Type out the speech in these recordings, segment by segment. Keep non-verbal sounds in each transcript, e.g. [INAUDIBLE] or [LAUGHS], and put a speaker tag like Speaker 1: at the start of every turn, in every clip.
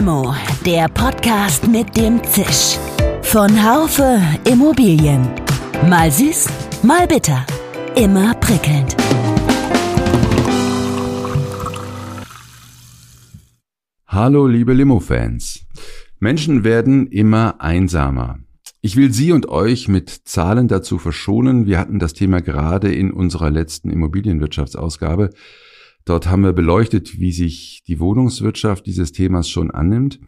Speaker 1: Limo, der Podcast mit dem Zisch. Von Haufe Immobilien. Mal süß, mal bitter. Immer prickelnd.
Speaker 2: Hallo, liebe Limo-Fans. Menschen werden immer einsamer. Ich will Sie und euch mit Zahlen dazu verschonen. Wir hatten das Thema gerade in unserer letzten Immobilienwirtschaftsausgabe. Dort haben wir beleuchtet, wie sich die Wohnungswirtschaft dieses Themas schon annimmt.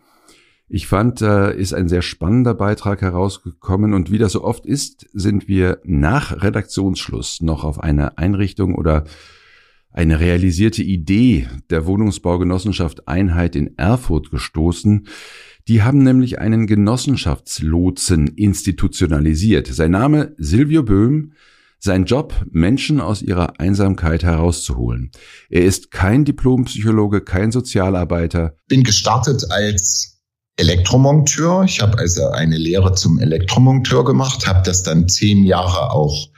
Speaker 2: Ich fand, da ist ein sehr spannender Beitrag herausgekommen und wie das so oft ist, sind wir nach Redaktionsschluss noch auf eine Einrichtung oder eine realisierte Idee der Wohnungsbaugenossenschaft Einheit in Erfurt gestoßen. Die haben nämlich einen Genossenschaftslotsen institutionalisiert. Sein Name Silvio Böhm, sein Job, Menschen aus ihrer Einsamkeit herauszuholen. Er ist kein Diplompsychologe, kein Sozialarbeiter.
Speaker 3: Bin gestartet als Elektromonteur. Ich habe also eine Lehre zum Elektromonteur gemacht, habe das dann zehn Jahre auch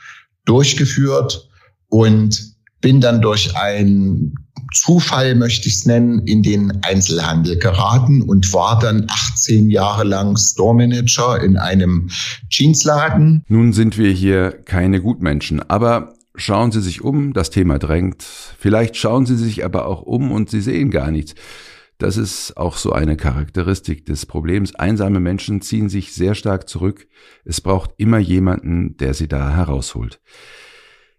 Speaker 3: durchgeführt und bin dann durch ein Zufall, möchte ich es nennen, in den Einzelhandel geraten und war dann 18 Jahre lang Store Manager in einem Jeansladen.
Speaker 2: Nun sind wir hier keine Gutmenschen, aber schauen Sie sich um, das Thema drängt. Vielleicht schauen Sie sich aber auch um und Sie sehen gar nichts. Das ist auch so eine Charakteristik des Problems. Einsame Menschen ziehen sich sehr stark zurück. Es braucht immer jemanden, der sie da herausholt.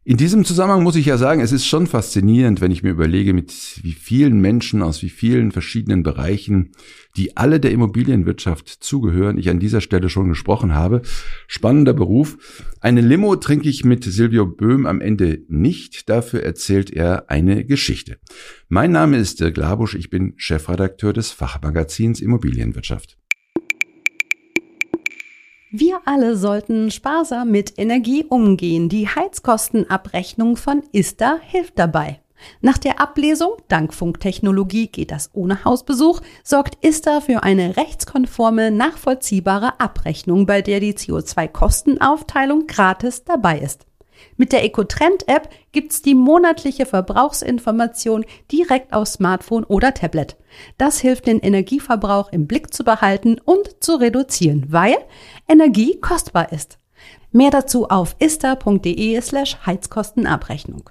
Speaker 2: In diesem Zusammenhang muss ich ja sagen, es ist schon faszinierend, wenn ich mir überlege, mit wie vielen Menschen aus wie vielen verschiedenen Bereichen, die alle der Immobilienwirtschaft zugehören, ich an dieser Stelle schon gesprochen habe. Spannender Beruf. Eine Limo trinke ich mit Silvio Böhm am Ende nicht. Dafür erzählt er eine Geschichte. Mein Name ist Dirk Labusch. Ich bin Chefredakteur des Fachmagazins Immobilienwirtschaft.
Speaker 4: Wir alle sollten sparsam mit Energie umgehen. Die Heizkostenabrechnung von ISTA hilft dabei. Nach der Ablesung, dank Funktechnologie geht das ohne Hausbesuch, sorgt ISTA für eine rechtskonforme, nachvollziehbare Abrechnung, bei der die CO2-Kostenaufteilung gratis dabei ist. Mit der EcoTrend-App gibt's die monatliche Verbrauchsinformation direkt auf Smartphone oder Tablet. Das hilft, den Energieverbrauch im Blick zu behalten und zu reduzieren, weil Energie kostbar ist. Mehr dazu auf ista.de slash Heizkostenabrechnung.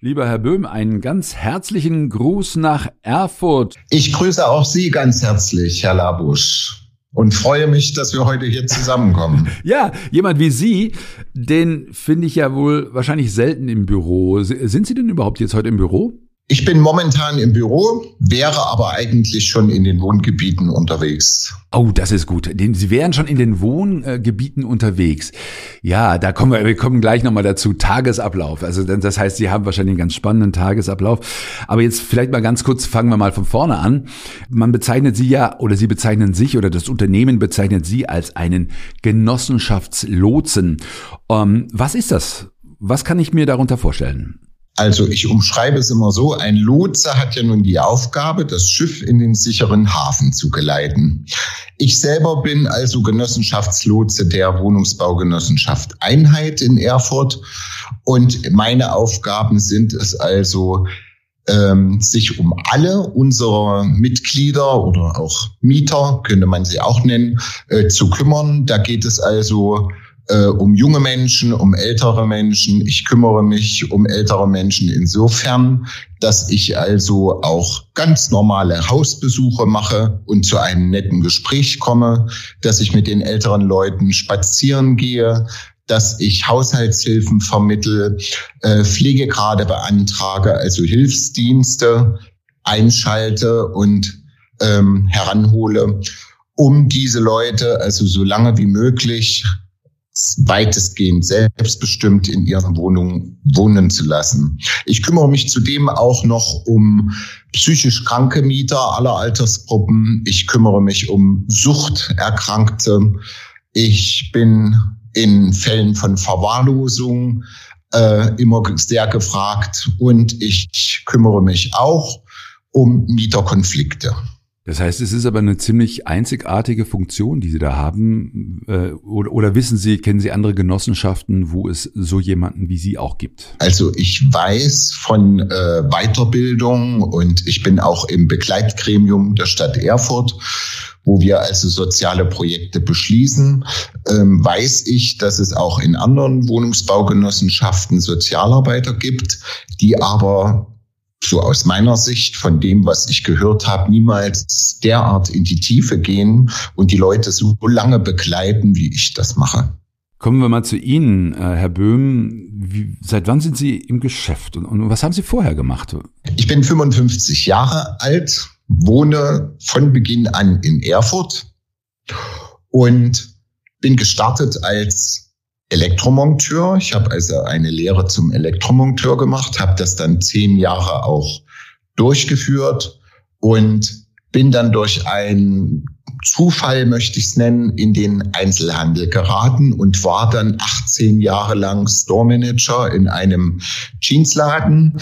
Speaker 2: Lieber Herr Böhm, einen ganz herzlichen Gruß nach Erfurt.
Speaker 3: Ich grüße auch Sie ganz herzlich, Herr Labusch und freue mich, dass wir heute hier zusammenkommen. [LAUGHS]
Speaker 2: ja, jemand wie Sie, den finde ich ja wohl wahrscheinlich selten im Büro. Sind Sie denn überhaupt jetzt heute im Büro?
Speaker 3: Ich bin momentan im Büro, wäre aber eigentlich schon in den Wohngebieten unterwegs.
Speaker 2: Oh, das ist gut. Sie wären schon in den Wohngebieten unterwegs. Ja, da kommen wir, wir kommen gleich nochmal dazu. Tagesablauf. Also das heißt, Sie haben wahrscheinlich einen ganz spannenden Tagesablauf. Aber jetzt vielleicht mal ganz kurz, fangen wir mal von vorne an. Man bezeichnet Sie ja, oder Sie bezeichnen sich, oder das Unternehmen bezeichnet Sie als einen Genossenschaftslotsen. Ähm, was ist das? Was kann ich mir darunter vorstellen?
Speaker 3: Also ich umschreibe es immer so, ein Lotse hat ja nun die Aufgabe, das Schiff in den sicheren Hafen zu geleiten. Ich selber bin also Genossenschaftslotse der Wohnungsbaugenossenschaft Einheit in Erfurt und meine Aufgaben sind es also, ähm, sich um alle unsere Mitglieder oder auch Mieter, könnte man sie auch nennen, äh, zu kümmern. Da geht es also äh, um junge Menschen, um ältere Menschen. Ich kümmere mich um ältere Menschen insofern, dass ich also auch ganz normale Hausbesuche mache und zu einem netten Gespräch komme, dass ich mit den älteren Leuten spazieren gehe, dass ich Haushaltshilfen vermittel, äh, Pflegegrade beantrage, also Hilfsdienste einschalte und ähm, heranhole, um diese Leute also so lange wie möglich weitestgehend selbstbestimmt in ihren Wohnungen wohnen zu lassen. Ich kümmere mich zudem auch noch um psychisch kranke Mieter aller Altersgruppen. Ich kümmere mich um Suchterkrankte. Ich bin in Fällen von Verwahrlosung äh, immer sehr gefragt und ich kümmere mich auch um Mieterkonflikte.
Speaker 2: Das heißt, es ist aber eine ziemlich einzigartige Funktion, die Sie da haben. Äh, oder, oder, wissen Sie, kennen Sie andere Genossenschaften, wo es so jemanden wie Sie auch gibt?
Speaker 3: Also ich weiß von äh, Weiterbildung und ich bin auch im Begleitgremium der Stadt Erfurt wo wir also soziale Projekte beschließen, ähm, weiß ich, dass es auch in anderen Wohnungsbaugenossenschaften Sozialarbeiter gibt, die aber so aus meiner Sicht von dem, was ich gehört habe, niemals derart in die Tiefe gehen und die Leute so lange begleiten, wie ich das mache.
Speaker 2: Kommen wir mal zu Ihnen, äh, Herr Böhm. Wie, seit wann sind Sie im Geschäft und, und was haben Sie vorher gemacht?
Speaker 3: Ich bin 55 Jahre alt, wohne von Beginn an in Erfurt und bin gestartet als Elektromonteur. Ich habe also eine Lehre zum Elektromonteur gemacht, habe das dann zehn Jahre auch durchgeführt und bin dann durch einen Zufall, möchte ich es nennen, in den Einzelhandel geraten und war dann 18 Jahre lang Store Manager in einem Jeansladen.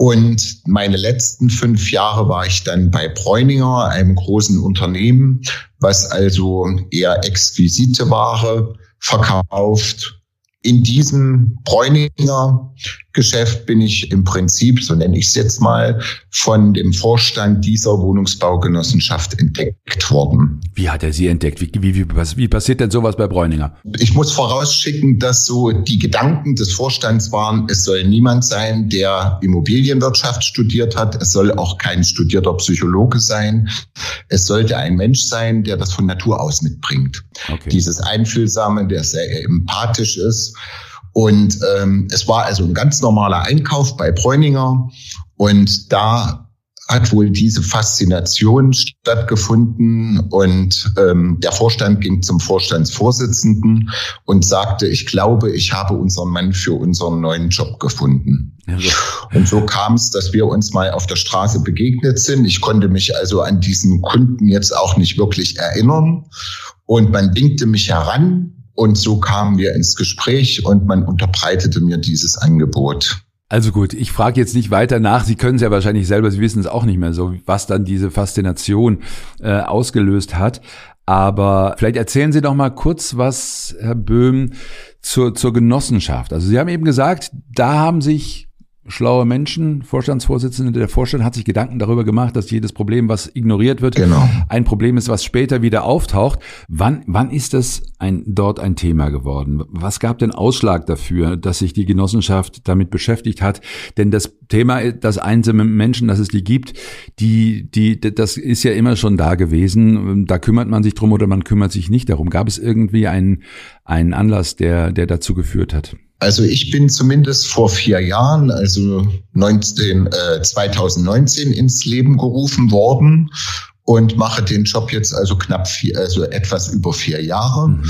Speaker 3: Und meine letzten fünf Jahre war ich dann bei Bräuninger, einem großen Unternehmen, was also eher exquisite Ware verkauft. In diesem Bräuninger Geschäft bin ich im Prinzip, so nenne ich es jetzt mal, von dem Vorstand dieser Wohnungsbaugenossenschaft entdeckt worden.
Speaker 2: Wie hat er Sie entdeckt? Wie, wie, wie, wie passiert denn sowas bei Bräuninger?
Speaker 3: Ich muss vorausschicken, dass so die Gedanken des Vorstands waren, es soll niemand sein, der Immobilienwirtschaft studiert hat. Es soll auch kein studierter Psychologe sein. Es sollte ein Mensch sein, der das von Natur aus mitbringt. Okay. Dieses Einfühlsame, der sehr empathisch ist und ähm, es war also ein ganz normaler Einkauf bei Bräuninger. Und da hat wohl diese Faszination stattgefunden und ähm, der Vorstand ging zum Vorstandsvorsitzenden und sagte, ich glaube, ich habe unseren Mann für unseren neuen Job gefunden. Und so kam es, dass wir uns mal auf der Straße begegnet sind. Ich konnte mich also an diesen Kunden jetzt auch nicht wirklich erinnern. Und man winkte mich heran und so kamen wir ins Gespräch und man unterbreitete mir dieses Angebot.
Speaker 2: Also gut, ich frage jetzt nicht weiter nach. Sie können es ja wahrscheinlich selber, Sie wissen es auch nicht mehr so, was dann diese Faszination äh, ausgelöst hat. Aber vielleicht erzählen Sie doch mal kurz was, Herr Böhm, zur, zur Genossenschaft. Also Sie haben eben gesagt, da haben sich schlaue Menschen, Vorstandsvorsitzende, der Vorstand hat sich Gedanken darüber gemacht, dass jedes Problem, was ignoriert wird, genau. ein Problem ist, was später wieder auftaucht. Wann, wann ist das ein, dort ein Thema geworden? Was gab den Ausschlag dafür, dass sich die Genossenschaft damit beschäftigt hat? Denn das Thema, das einsame Menschen, dass es die gibt, die, die, das ist ja immer schon da gewesen. Da kümmert man sich drum oder man kümmert sich nicht darum. Gab es irgendwie einen, einen Anlass, der, der dazu geführt hat?
Speaker 3: Also ich bin zumindest vor vier Jahren, also 19, äh, 2019 ins Leben gerufen worden und mache den Job jetzt also knapp vier, also etwas über vier Jahre. Mhm.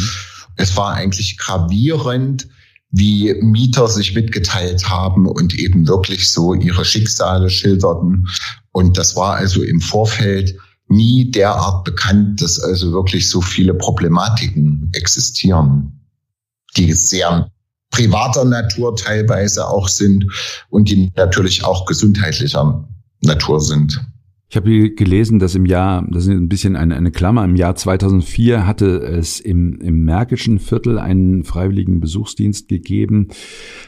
Speaker 3: Es war eigentlich gravierend, wie Mieter sich mitgeteilt haben und eben wirklich so ihre Schicksale schilderten. Und das war also im Vorfeld nie derart bekannt, dass also wirklich so viele Problematiken existieren, die sehr privater Natur teilweise auch sind und die natürlich auch gesundheitlicher Natur sind.
Speaker 2: Ich habe gelesen, dass im Jahr, das ist ein bisschen eine, eine Klammer, im Jahr 2004 hatte es im, im Märkischen Viertel einen freiwilligen Besuchsdienst gegeben,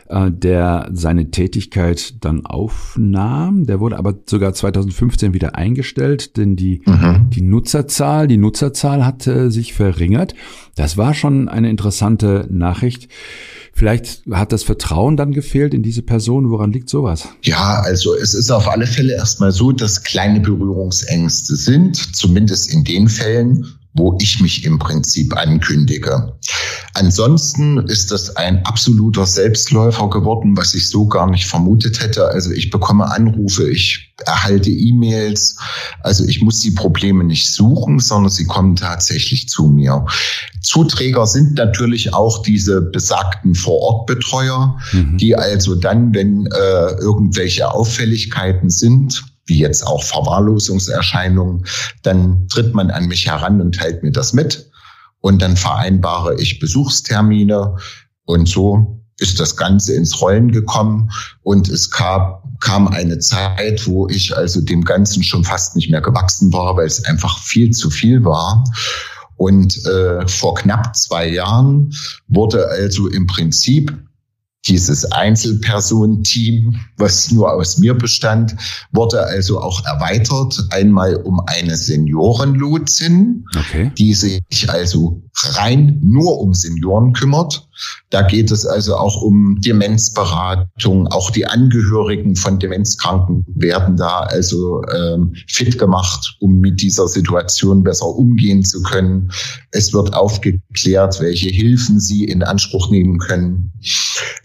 Speaker 2: äh, der seine Tätigkeit dann aufnahm. Der wurde aber sogar 2015 wieder eingestellt, denn die, mhm. die Nutzerzahl, die Nutzerzahl hatte sich verringert. Das war schon eine interessante Nachricht. Vielleicht hat das Vertrauen dann gefehlt in diese Person. Woran liegt sowas?
Speaker 3: Ja, also es ist auf alle Fälle erstmal so, dass kleine Berührungsängste sind, zumindest in den Fällen, wo ich mich im Prinzip ankündige. Ansonsten ist das ein absoluter Selbstläufer geworden, was ich so gar nicht vermutet hätte. Also ich bekomme Anrufe, ich erhalte E-Mails. Also ich muss die Probleme nicht suchen, sondern sie kommen tatsächlich zu mir. Zuträger sind natürlich auch diese besagten Vorortbetreuer, mhm. die also dann, wenn äh, irgendwelche Auffälligkeiten sind, wie jetzt auch Verwahrlosungserscheinungen, dann tritt man an mich heran und teilt mir das mit. Und dann vereinbare ich Besuchstermine. Und so ist das Ganze ins Rollen gekommen und es gab, kam eine Zeit, wo ich also dem Ganzen schon fast nicht mehr gewachsen war, weil es einfach viel zu viel war. Und äh, vor knapp zwei Jahren wurde also im Prinzip dieses Einzelpersonenteam, was nur aus mir bestand, wurde also auch erweitert. Einmal um eine Seniorenlotsin, okay. die sich also rein nur um Senioren kümmert. Da geht es also auch um Demenzberatung. Auch die Angehörigen von Demenzkranken werden da also ähm, fit gemacht, um mit dieser Situation besser umgehen zu können. Es wird aufgeklärt, welche Hilfen sie in Anspruch nehmen können.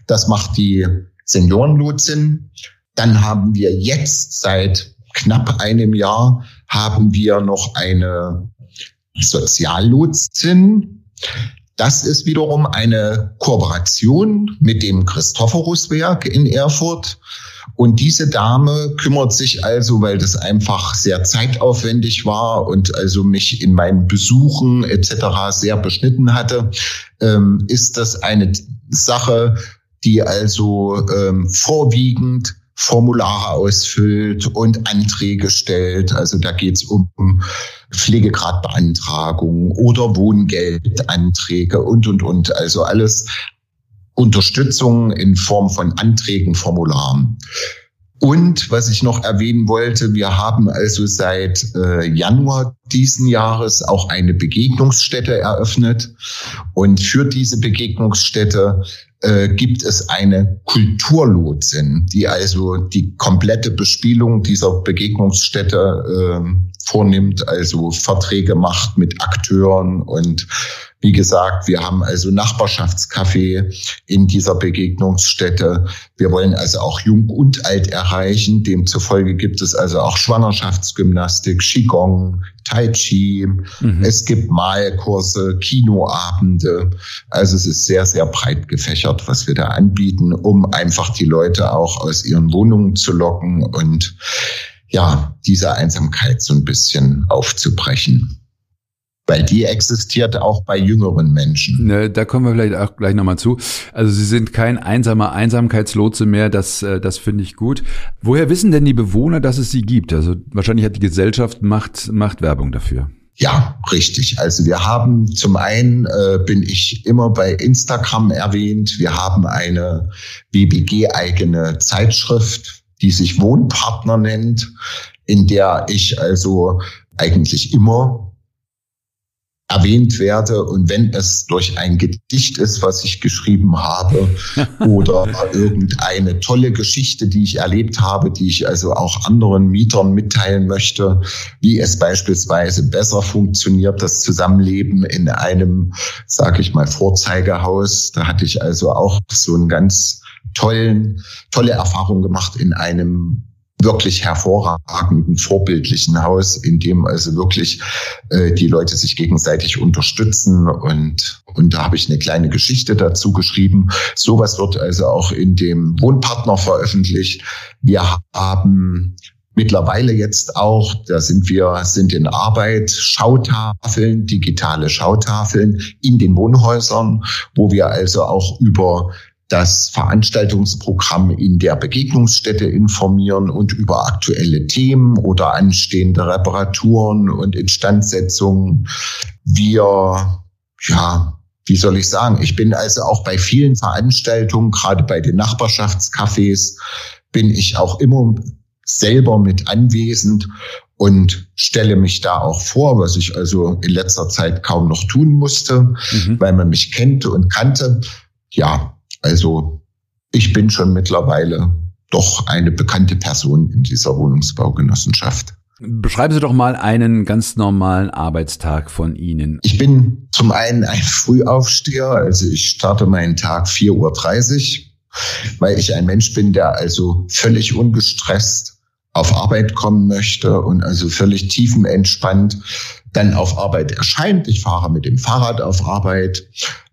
Speaker 3: Das macht die Seniorenlotsin. Dann haben wir jetzt seit knapp einem Jahr haben wir noch eine Soziallotsin. Das ist wiederum eine Kooperation mit dem Christophoruswerk in Erfurt. Und diese Dame kümmert sich also, weil das einfach sehr zeitaufwendig war und also mich in meinen Besuchen etc. sehr beschnitten hatte, ähm, ist das eine Sache, die also ähm, vorwiegend Formulare ausfüllt und Anträge stellt. Also da geht es um Pflegegradbeantragung oder Wohngeldanträge und, und, und. Also alles Unterstützung in Form von Anträgen, Formularen. Und was ich noch erwähnen wollte, wir haben also seit äh, Januar diesen Jahres auch eine Begegnungsstätte eröffnet. Und für diese Begegnungsstätte äh, gibt es eine Kulturlotsin, die also die komplette Bespielung dieser Begegnungsstätte äh, vornimmt, also Verträge macht mit Akteuren und wie gesagt, wir haben also Nachbarschaftscafé in dieser Begegnungsstätte. Wir wollen also auch Jung und Alt erreichen. Demzufolge gibt es also auch Schwangerschaftsgymnastik, Qigong, Tai Chi. Mhm. Es gibt Malkurse, Kinoabende. Also es ist sehr, sehr breit gefächert, was wir da anbieten, um einfach die Leute auch aus ihren Wohnungen zu locken und ja, diese Einsamkeit so ein bisschen aufzubrechen weil die existiert auch bei jüngeren Menschen.
Speaker 2: Ne, da kommen wir vielleicht auch gleich nochmal zu. Also Sie sind kein einsamer Einsamkeitslotse mehr, das, äh, das finde ich gut. Woher wissen denn die Bewohner, dass es sie gibt? Also wahrscheinlich hat die Gesellschaft Macht, Macht Werbung dafür.
Speaker 3: Ja, richtig. Also wir haben zum einen äh, bin ich immer bei Instagram erwähnt. Wir haben eine BBG-eigene Zeitschrift, die sich Wohnpartner nennt, in der ich also eigentlich immer erwähnt werde und wenn es durch ein Gedicht ist, was ich geschrieben habe [LAUGHS] oder irgendeine tolle Geschichte, die ich erlebt habe, die ich also auch anderen Mietern mitteilen möchte, wie es beispielsweise besser funktioniert, das Zusammenleben in einem, sage ich mal, Vorzeigehaus. Da hatte ich also auch so einen ganz tollen, tolle Erfahrung gemacht in einem wirklich hervorragenden, vorbildlichen Haus, in dem also wirklich äh, die Leute sich gegenseitig unterstützen und und da habe ich eine kleine Geschichte dazu geschrieben. Sowas wird also auch in dem Wohnpartner veröffentlicht. Wir haben mittlerweile jetzt auch, da sind wir, sind in Arbeit, Schautafeln, digitale Schautafeln in den Wohnhäusern, wo wir also auch über das Veranstaltungsprogramm in der Begegnungsstätte informieren und über aktuelle Themen oder anstehende Reparaturen und Instandsetzungen. Wir, ja, wie soll ich sagen, ich bin also auch bei vielen Veranstaltungen, gerade bei den Nachbarschaftscafés, bin ich auch immer selber mit anwesend und stelle mich da auch vor, was ich also in letzter Zeit kaum noch tun musste, mhm. weil man mich kennt und kannte. Ja, also ich bin schon mittlerweile doch eine bekannte Person in dieser Wohnungsbaugenossenschaft.
Speaker 2: Beschreiben Sie doch mal einen ganz normalen Arbeitstag von Ihnen.
Speaker 3: Ich bin zum einen ein Frühaufsteher, also ich starte meinen Tag 4.30 Uhr, weil ich ein Mensch bin, der also völlig ungestresst auf Arbeit kommen möchte und also völlig tiefenentspannt dann auf Arbeit erscheint. Ich fahre mit dem Fahrrad auf Arbeit,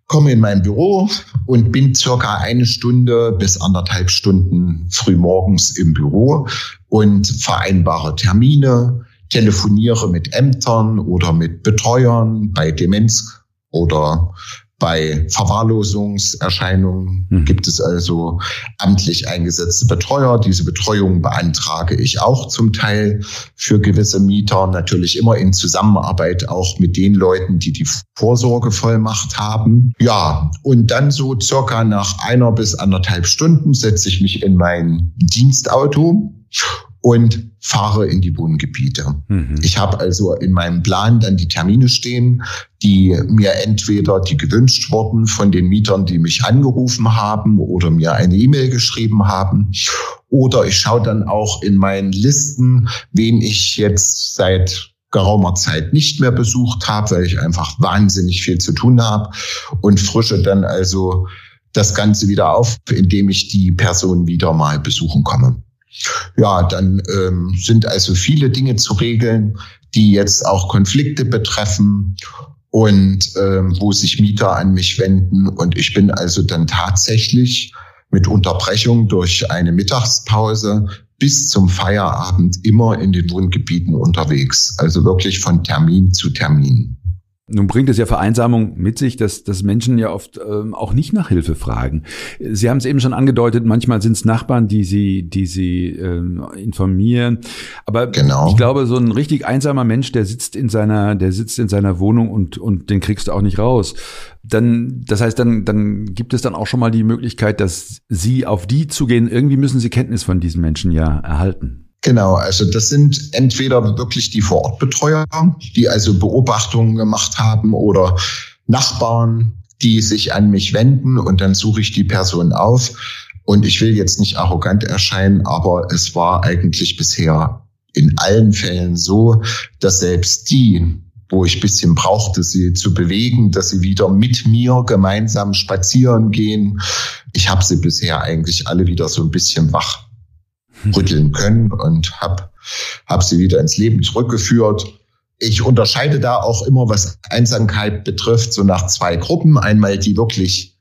Speaker 3: komme in mein Büro und bin circa eine Stunde bis anderthalb Stunden früh morgens im Büro und vereinbare Termine, telefoniere mit Ämtern oder mit Betreuern bei Demenz oder Bei Verwahrlosungserscheinungen mhm. gibt es also amtlich eingesetzte Betreuer. Diese Betreuung beantrage ich auch zum Teil für gewisse Mieter, natürlich immer in Zusammenarbeit auch mit den Leuten, die die Vorsorgevollmacht haben. Ja, und dann so circa nach einer bis anderthalb Stunden setze ich mich in mein Dienstauto und fahre in die Wohngebiete. Mhm. Ich habe also in meinem Plan dann die Termine stehen, die mir entweder die gewünscht wurden von den Mietern, die mich angerufen haben oder mir eine E-Mail geschrieben haben. Oder ich schaue dann auch in meinen Listen, wen ich jetzt seit geraumer Zeit nicht mehr besucht habe, weil ich einfach wahnsinnig viel zu tun habe und frische dann also das Ganze wieder auf, indem ich die Person wieder mal besuchen komme. Ja, dann ähm, sind also viele Dinge zu regeln, die jetzt auch Konflikte betreffen und ähm, wo sich Mieter an mich wenden. Und ich bin also dann tatsächlich mit Unterbrechung durch eine Mittagspause bis zum Feierabend immer in den Wohngebieten unterwegs. Also wirklich von Termin zu Termin.
Speaker 2: Nun bringt es ja Vereinsamung mit sich, dass, dass Menschen ja oft ähm, auch nicht nach Hilfe fragen. Sie haben es eben schon angedeutet, manchmal sind es Nachbarn, die sie, die sie ähm, informieren. Aber genau. ich glaube, so ein richtig einsamer Mensch, der sitzt in seiner, der sitzt in seiner Wohnung und, und den kriegst du auch nicht raus. Dann, das heißt, dann, dann gibt es dann auch schon mal die Möglichkeit, dass sie auf die zugehen. Irgendwie müssen sie Kenntnis von diesen Menschen ja erhalten.
Speaker 3: Genau, also das sind entweder wirklich die Vorortbetreuer, die also Beobachtungen gemacht haben oder Nachbarn, die sich an mich wenden und dann suche ich die Person auf. Und ich will jetzt nicht arrogant erscheinen, aber es war eigentlich bisher in allen Fällen so, dass selbst die, wo ich bisschen brauchte, sie zu bewegen, dass sie wieder mit mir gemeinsam spazieren gehen, ich habe sie bisher eigentlich alle wieder so ein bisschen wach rütteln können und habe hab sie wieder ins Leben zurückgeführt. Ich unterscheide da auch immer, was Einsamkeit betrifft, so nach zwei Gruppen. Einmal die wirklich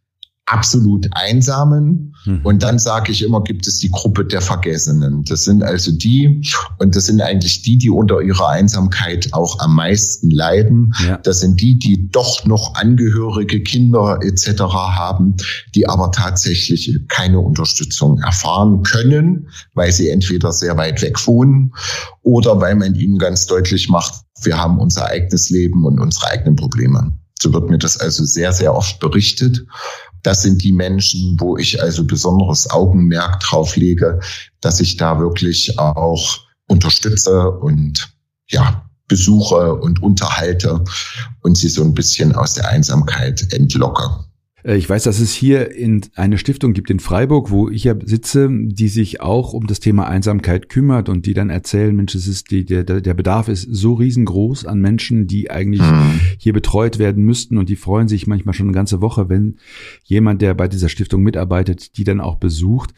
Speaker 3: absolut Einsamen. Mhm. Und dann sage ich immer, gibt es die Gruppe der Vergessenen. Das sind also die, und das sind eigentlich die, die unter ihrer Einsamkeit auch am meisten leiden. Ja. Das sind die, die doch noch Angehörige, Kinder etc. haben, die aber tatsächlich keine Unterstützung erfahren können, weil sie entweder sehr weit weg wohnen oder weil man ihnen ganz deutlich macht, wir haben unser eigenes Leben und unsere eigenen Probleme. So wird mir das also sehr, sehr oft berichtet. Das sind die Menschen, wo ich also besonderes Augenmerk drauf lege, dass ich da wirklich auch unterstütze und ja, besuche und unterhalte und sie so ein bisschen aus der Einsamkeit entlocke.
Speaker 2: Äh, ich weiß, dass es hier in eine Stiftung gibt in Freiburg, wo ich ja sitze, die sich auch um das Thema Einsamkeit kümmert und die dann erzählen, Mensch, es ist die, der, der Bedarf ist so riesengroß an Menschen, die eigentlich mhm. hier betreut werden müssten und die freuen sich manchmal schon eine ganze Woche, wenn jemand, der bei dieser Stiftung mitarbeitet, die dann auch besucht.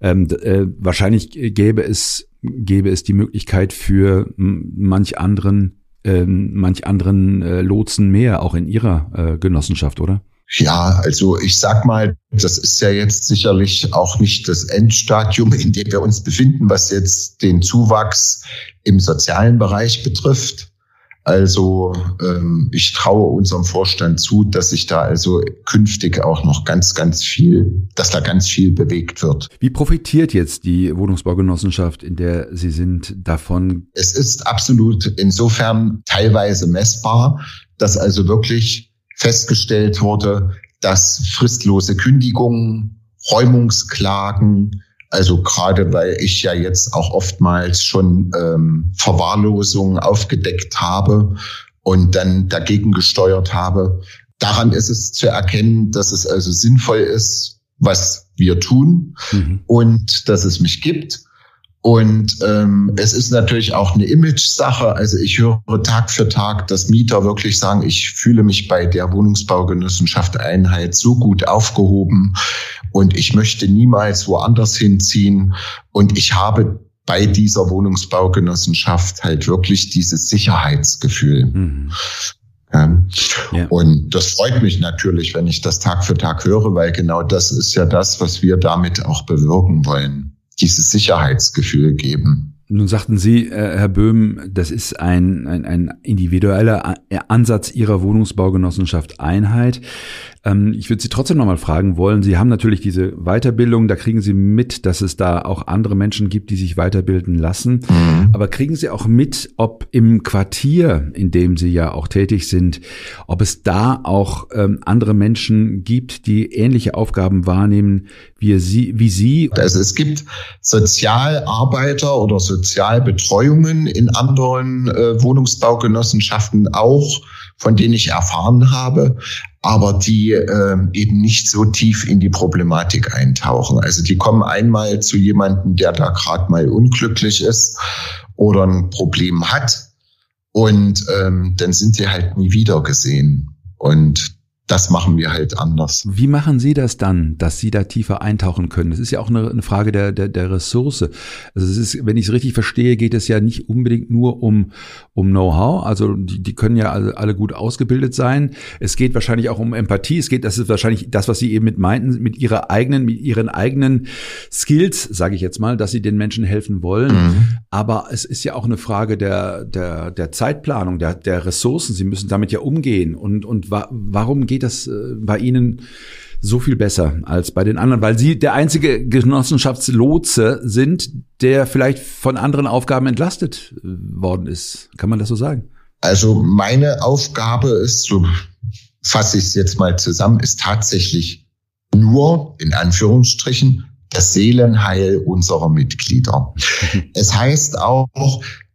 Speaker 2: Ähm, äh, wahrscheinlich gäbe es, gäbe es die Möglichkeit für manch anderen, äh, manch anderen äh, Lotsen mehr, auch in ihrer äh, Genossenschaft, oder?
Speaker 3: Ja, also ich sag mal, das ist ja jetzt sicherlich auch nicht das Endstadium, in dem wir uns befinden, was jetzt den Zuwachs im sozialen Bereich betrifft. Also ähm, ich traue unserem Vorstand zu, dass sich da also künftig auch noch ganz, ganz viel, dass da ganz viel bewegt wird.
Speaker 2: Wie profitiert jetzt die Wohnungsbaugenossenschaft, in der Sie sind, davon?
Speaker 3: Es ist absolut insofern teilweise messbar, dass also wirklich festgestellt wurde, dass fristlose Kündigungen, Räumungsklagen, also gerade weil ich ja jetzt auch oftmals schon ähm, Verwahrlosungen aufgedeckt habe und dann dagegen gesteuert habe. Daran ist es zu erkennen, dass es also sinnvoll ist, was wir tun mhm. und dass es mich gibt. Und ähm, es ist natürlich auch eine Image-Sache. Also ich höre Tag für Tag, dass Mieter wirklich sagen, ich fühle mich bei der Wohnungsbaugenossenschaft Einheit so gut aufgehoben und ich möchte niemals woanders hinziehen. Und ich habe bei dieser Wohnungsbaugenossenschaft halt wirklich dieses Sicherheitsgefühl. Mhm. Ja. ja. Und das freut mich natürlich, wenn ich das Tag für Tag höre, weil genau das ist ja das, was wir damit auch bewirken wollen dieses Sicherheitsgefühl geben.
Speaker 2: Nun sagten Sie, äh, Herr Böhm, das ist ein, ein, ein individueller Ansatz Ihrer Wohnungsbaugenossenschaft Einheit. Ähm, ich würde Sie trotzdem nochmal fragen wollen. Sie haben natürlich diese Weiterbildung, da kriegen Sie mit, dass es da auch andere Menschen gibt, die sich weiterbilden lassen. Mhm. Aber kriegen Sie auch mit, ob im Quartier, in dem Sie ja auch tätig sind, ob es da auch ähm, andere Menschen gibt, die ähnliche Aufgaben wahrnehmen wie Sie, wie Sie?
Speaker 3: Also es gibt Sozialarbeiter oder Sozialbetreuungen in anderen äh, Wohnungsbaugenossenschaften auch von denen ich erfahren habe, aber die äh, eben nicht so tief in die Problematik eintauchen. Also die kommen einmal zu jemandem, der da gerade mal unglücklich ist oder ein Problem hat und ähm, dann sind sie halt nie wieder gesehen. Und das machen wir halt anders.
Speaker 2: Wie machen Sie das dann, dass Sie da tiefer eintauchen können? Das ist ja auch eine, eine Frage der, der, der Ressource. Also es ist, wenn ich es richtig verstehe, geht es ja nicht unbedingt nur um, um Know-how. Also die, die können ja alle, alle gut ausgebildet sein. Es geht wahrscheinlich auch um Empathie. Es geht, das ist wahrscheinlich das, was Sie eben mit meinten, mit ihrer eigenen, mit ihren eigenen Skills, sage ich jetzt mal, dass Sie den Menschen helfen wollen. Mhm. Aber es ist ja auch eine Frage der, der, der Zeitplanung, der, der Ressourcen. Sie müssen damit ja umgehen. Und, und wa warum geht geht das äh, bei Ihnen so viel besser als bei den anderen, weil Sie der einzige Genossenschaftslotse sind, der vielleicht von anderen Aufgaben entlastet äh, worden ist. Kann man das so sagen?
Speaker 3: Also meine Aufgabe ist, so fasse ich es jetzt mal zusammen, ist tatsächlich nur, in Anführungsstrichen, das Seelenheil unserer Mitglieder. [LAUGHS] es heißt auch,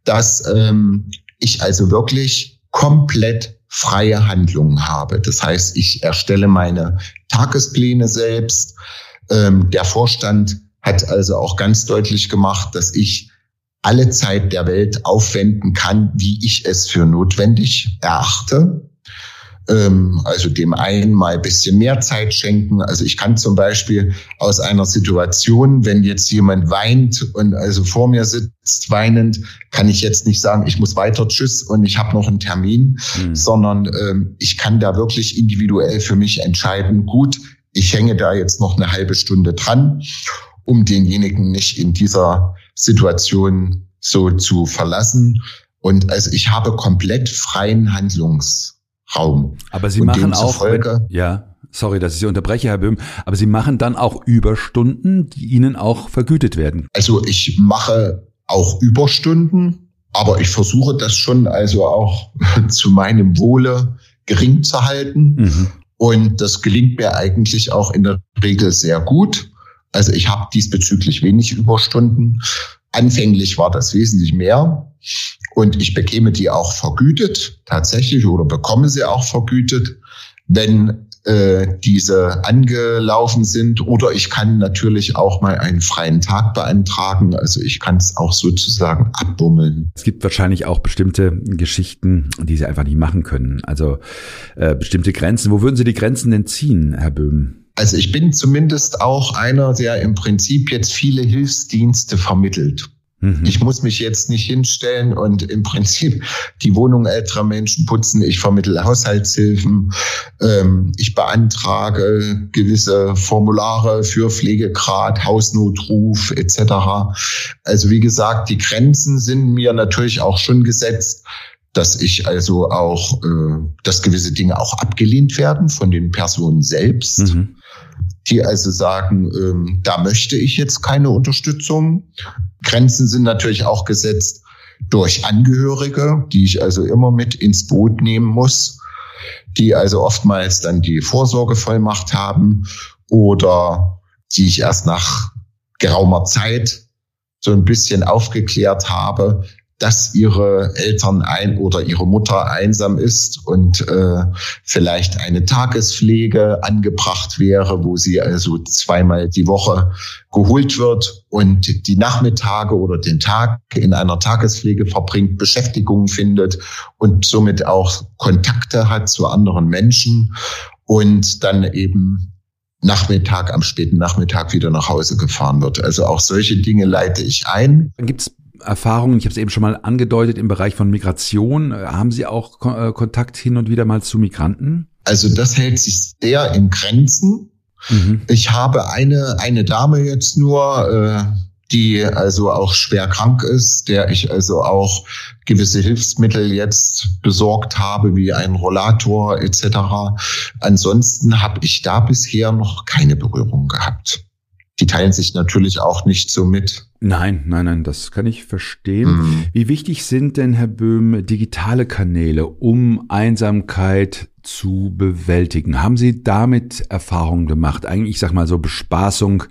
Speaker 3: dass ähm, ich also wirklich komplett freie Handlungen habe. Das heißt, ich erstelle meine Tagespläne selbst. Ähm, der Vorstand hat also auch ganz deutlich gemacht, dass ich alle Zeit der Welt aufwenden kann, wie ich es für notwendig erachte ähm, also dem einen mal ein bisschen mehr Zeit schenken. Also ich kann zum Beispiel aus einer Situation, wenn jetzt jemand weint und also vor mir sitzt weinend, kann ich jetzt nicht sagen, ich muss weiter, tschüss und ich habe noch einen Termin, mhm. sondern ähm, ich kann da wirklich individuell für mich entscheiden, gut, ich hänge da jetzt noch eine halbe Stunde dran, um denjenigen nicht in dieser Situation so zu verlassen. Und also ich habe komplett freien Handlungs Raum.
Speaker 2: Aber Sie und machen auch, wenn, ja, sorry, dass ich Sie unterbreche, Herr Böhm, aber Sie machen dann auch Überstunden, die Ihnen auch vergütet werden.
Speaker 3: Also ich mache auch Überstunden, aber ich versuche das schon also auch [LAUGHS] zu meinem Wohle gering zu halten. Mhm. Und das gelingt mir eigentlich auch in der Regel sehr gut. Also ich habe diesbezüglich wenig Überstunden. Anfänglich war das wesentlich mehr. Und ich bekäme die auch vergütet, tatsächlich, oder bekomme sie auch vergütet, wenn äh, diese angelaufen sind. Oder ich kann natürlich auch mal einen freien Tag beantragen. Also ich kann es auch sozusagen abbummeln.
Speaker 2: Es gibt wahrscheinlich auch bestimmte Geschichten, die Sie einfach nicht machen können. Also äh, bestimmte Grenzen. Wo würden Sie die Grenzen denn ziehen, Herr Böhm?
Speaker 3: Also ich bin zumindest auch einer, der im Prinzip jetzt viele Hilfsdienste vermittelt. Mhm. Ich muss mich jetzt nicht hinstellen und im Prinzip die Wohnung älterer Menschen putzen. Ich vermittle Haushaltshilfen. Ähm, ich beantrage gewisse Formulare für Pflegegrad, Hausnotruf etc. Also wie gesagt, die Grenzen sind mir natürlich auch schon gesetzt dass ich also auch, äh, dass gewisse Dinge auch abgelehnt werden von den Personen selbst. Mhm die also sagen, ähm, da möchte ich jetzt keine Unterstützung. Grenzen sind natürlich auch gesetzt durch Angehörige, die ich also immer mit ins Boot nehmen muss, die also oftmals dann die Vorsorgevollmacht haben oder die ich erst nach geraumer Zeit so ein bisschen aufgeklärt habe, dass ihre Eltern ein oder ihre Mutter einsam ist und äh, vielleicht eine Tagespflege angebracht wäre, wo sie also zweimal die Woche geholt wird und die Nachmittage oder den Tag in einer Tagespflege verbringt, Beschäftigung findet und somit auch Kontakte hat zu anderen Menschen und dann eben Nachmittag, am späten Nachmittag wieder nach Hause gefahren wird. Also auch solche Dinge leite ich ein.
Speaker 2: Gibt's Erfahrungen, ich habe es eben schon mal angedeutet, im Bereich von Migration. Haben Sie auch äh, Kontakt hin und wieder mal zu Migranten?
Speaker 3: Also das hält sich sehr in Grenzen. Mhm. Ich habe eine, eine Dame jetzt nur, äh, die also auch schwer krank ist, der ich also auch gewisse Hilfsmittel jetzt besorgt habe, wie ein Rollator etc. Ansonsten habe ich da bisher noch keine Berührung gehabt. Die teilen sich natürlich auch nicht so mit.
Speaker 2: Nein, nein, nein, das kann ich verstehen. Mhm. Wie wichtig sind denn, Herr Böhm, digitale Kanäle, um Einsamkeit zu bewältigen? Haben Sie damit Erfahrungen gemacht? Eigentlich, ich sag mal so Bespaßung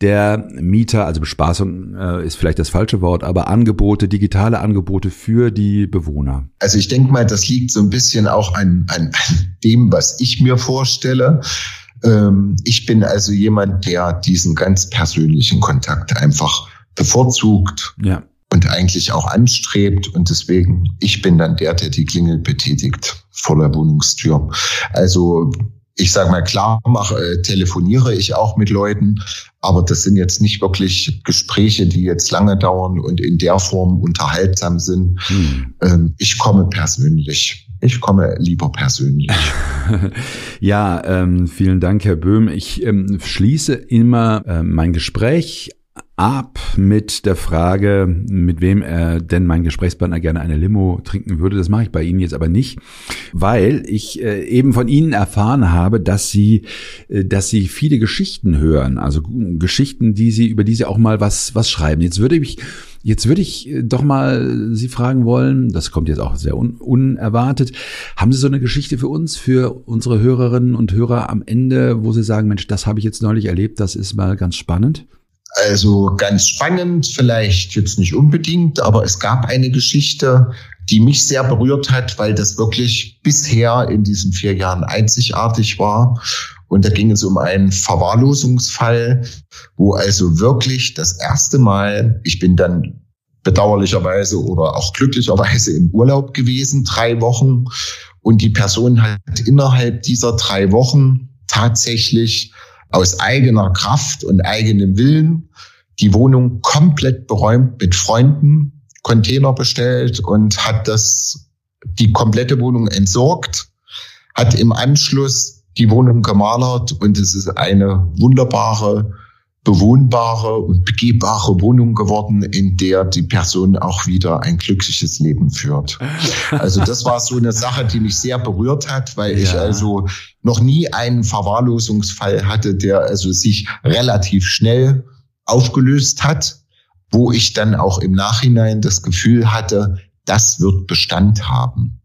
Speaker 2: der Mieter, also Bespaßung äh, ist vielleicht das falsche Wort, aber Angebote, digitale Angebote für die Bewohner.
Speaker 3: Also ich denke mal, das liegt so ein bisschen auch an, an, an dem, was ich mir vorstelle. Ähm, ich bin also jemand, der diesen ganz persönlichen Kontakt einfach bevorzugt. Ja und eigentlich auch anstrebt. Und deswegen, ich bin dann der, der die Klingel betätigt vor der Wohnungstür. Also ich sage mal klar, mache, äh, telefoniere ich auch mit Leuten, aber das sind jetzt nicht wirklich Gespräche, die jetzt lange dauern und in der Form unterhaltsam sind. Hm. Ähm, ich komme persönlich. Ich komme lieber persönlich. [LAUGHS]
Speaker 2: ja, ähm, vielen Dank, Herr Böhm. Ich ähm, schließe immer äh, mein Gespräch ab mit der Frage, mit wem er denn mein Gesprächspartner gerne eine Limo trinken würde. Das mache ich bei Ihnen jetzt aber nicht, weil ich äh, eben von Ihnen erfahren habe, dass Sie, äh, dass Sie viele Geschichten hören, also Geschichten, die Sie über die Sie auch mal was was schreiben. Jetzt würde ich Jetzt würde ich äh, doch mal Sie fragen wollen, das kommt jetzt auch sehr un unerwartet, haben Sie so eine Geschichte für uns, für unsere Hörerinnen und Hörer am Ende, wo Sie sagen, Mensch, das habe ich jetzt neulich erlebt, das ist mal ganz spannend?
Speaker 3: Also ganz spannend, vielleicht jetzt nicht unbedingt, aber es gab eine Geschichte, die mich sehr berührt hat, weil das wirklich bisher in diesen vier Jahren einzigartig war. Und da ging es um einen Verwahrlosungsfall, wo also wirklich das erste Mal, ich bin dann bedauerlicherweise oder auch glücklicherweise im Urlaub gewesen, drei Wochen. Und die Person hat innerhalb dieser drei Wochen tatsächlich aus eigener Kraft und eigenem Willen die Wohnung komplett beräumt mit Freunden, Container bestellt und hat das, die komplette Wohnung entsorgt, hat im Anschluss die Wohnung gemalert und es ist eine wunderbare bewohnbare und begehbare Wohnung geworden, in der die Person auch wieder ein glückliches Leben führt. Also das war so eine Sache, die mich sehr berührt hat, weil ja. ich also noch nie einen Verwahrlosungsfall hatte, der also sich relativ schnell aufgelöst hat, wo ich dann auch im Nachhinein das Gefühl hatte, das wird Bestand haben.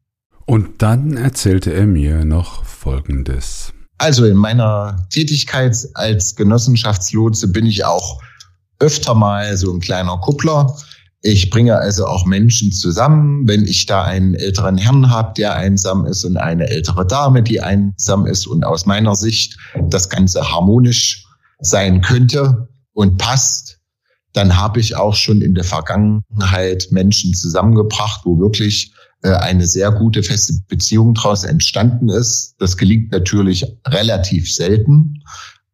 Speaker 2: Und dann erzählte er mir noch Folgendes.
Speaker 3: Also in meiner Tätigkeit als Genossenschaftslotse bin ich auch öfter mal so ein kleiner Kuppler. Ich bringe also auch Menschen zusammen, wenn ich da einen älteren Herrn habe, der einsam ist und eine ältere Dame, die einsam ist und aus meiner Sicht das Ganze harmonisch sein könnte und passt, dann habe ich auch schon in der Vergangenheit Menschen zusammengebracht, wo wirklich eine sehr gute feste Beziehung daraus entstanden ist. Das gelingt natürlich relativ selten,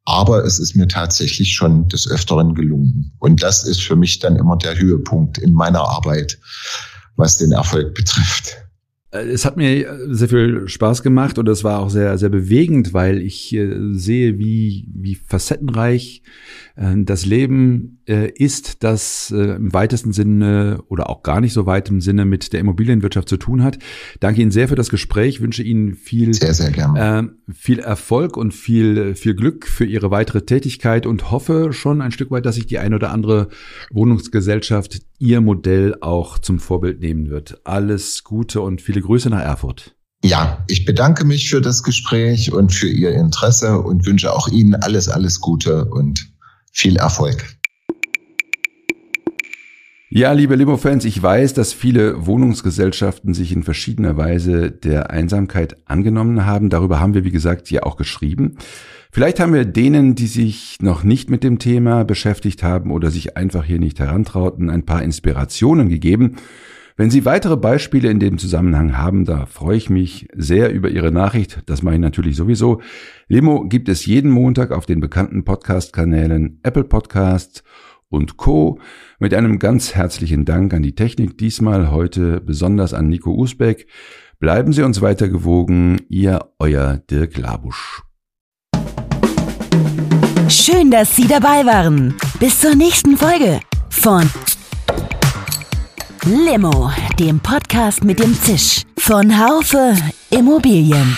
Speaker 3: aber es ist mir tatsächlich schon des Öfteren gelungen. Und das ist für mich dann immer der Höhepunkt in meiner Arbeit, was den Erfolg betrifft.
Speaker 2: Äh, es hat mir sehr viel Spaß gemacht und es war auch sehr, sehr bewegend, weil ich äh, sehe, wie, wie facettenreich äh, das Leben äh, ist, das äh, im weitesten Sinne oder auch gar nicht so weit im Sinne mit der Immobilienwirtschaft zu tun hat. Danke Ihnen sehr für das Gespräch, wünsche Ihnen viel,
Speaker 3: sehr, sehr gerne.
Speaker 2: viel Erfolg und viel, viel Glück für Ihre weitere Tätigkeit und hoffe schon ein Stück weit, dass sich die eine oder andere Wohnungsgesellschaft Ihr Modell auch zum Vorbild nehmen wird. Alles Gute und viele Grüße nach Erfurt.
Speaker 3: Ja, ich bedanke mich für das Gespräch und für Ihr Interesse und wünsche auch Ihnen alles, alles Gute und viel Erfolg.
Speaker 2: Ja, liebe Limo-Fans, ich weiß, dass viele Wohnungsgesellschaften sich in verschiedener Weise der Einsamkeit angenommen haben. Darüber haben wir, wie gesagt, ja auch geschrieben. Vielleicht haben wir denen, die sich noch nicht mit dem Thema beschäftigt haben oder sich einfach hier nicht herantrauten, ein paar Inspirationen gegeben. Wenn Sie weitere Beispiele in dem Zusammenhang haben, da freue ich mich sehr über Ihre Nachricht. Das mache ich natürlich sowieso. Limo gibt es jeden Montag auf den bekannten Podcast-Kanälen Apple Podcasts und Co. Mit einem ganz herzlichen Dank an die Technik, diesmal heute besonders an Nico Usbeck. Bleiben Sie uns weiter gewogen, Ihr Euer Dirk Labusch.
Speaker 1: Schön, dass Sie dabei waren. Bis zur nächsten Folge. von Limo, dem Podcast mit dem Zisch von Haufe Immobilien.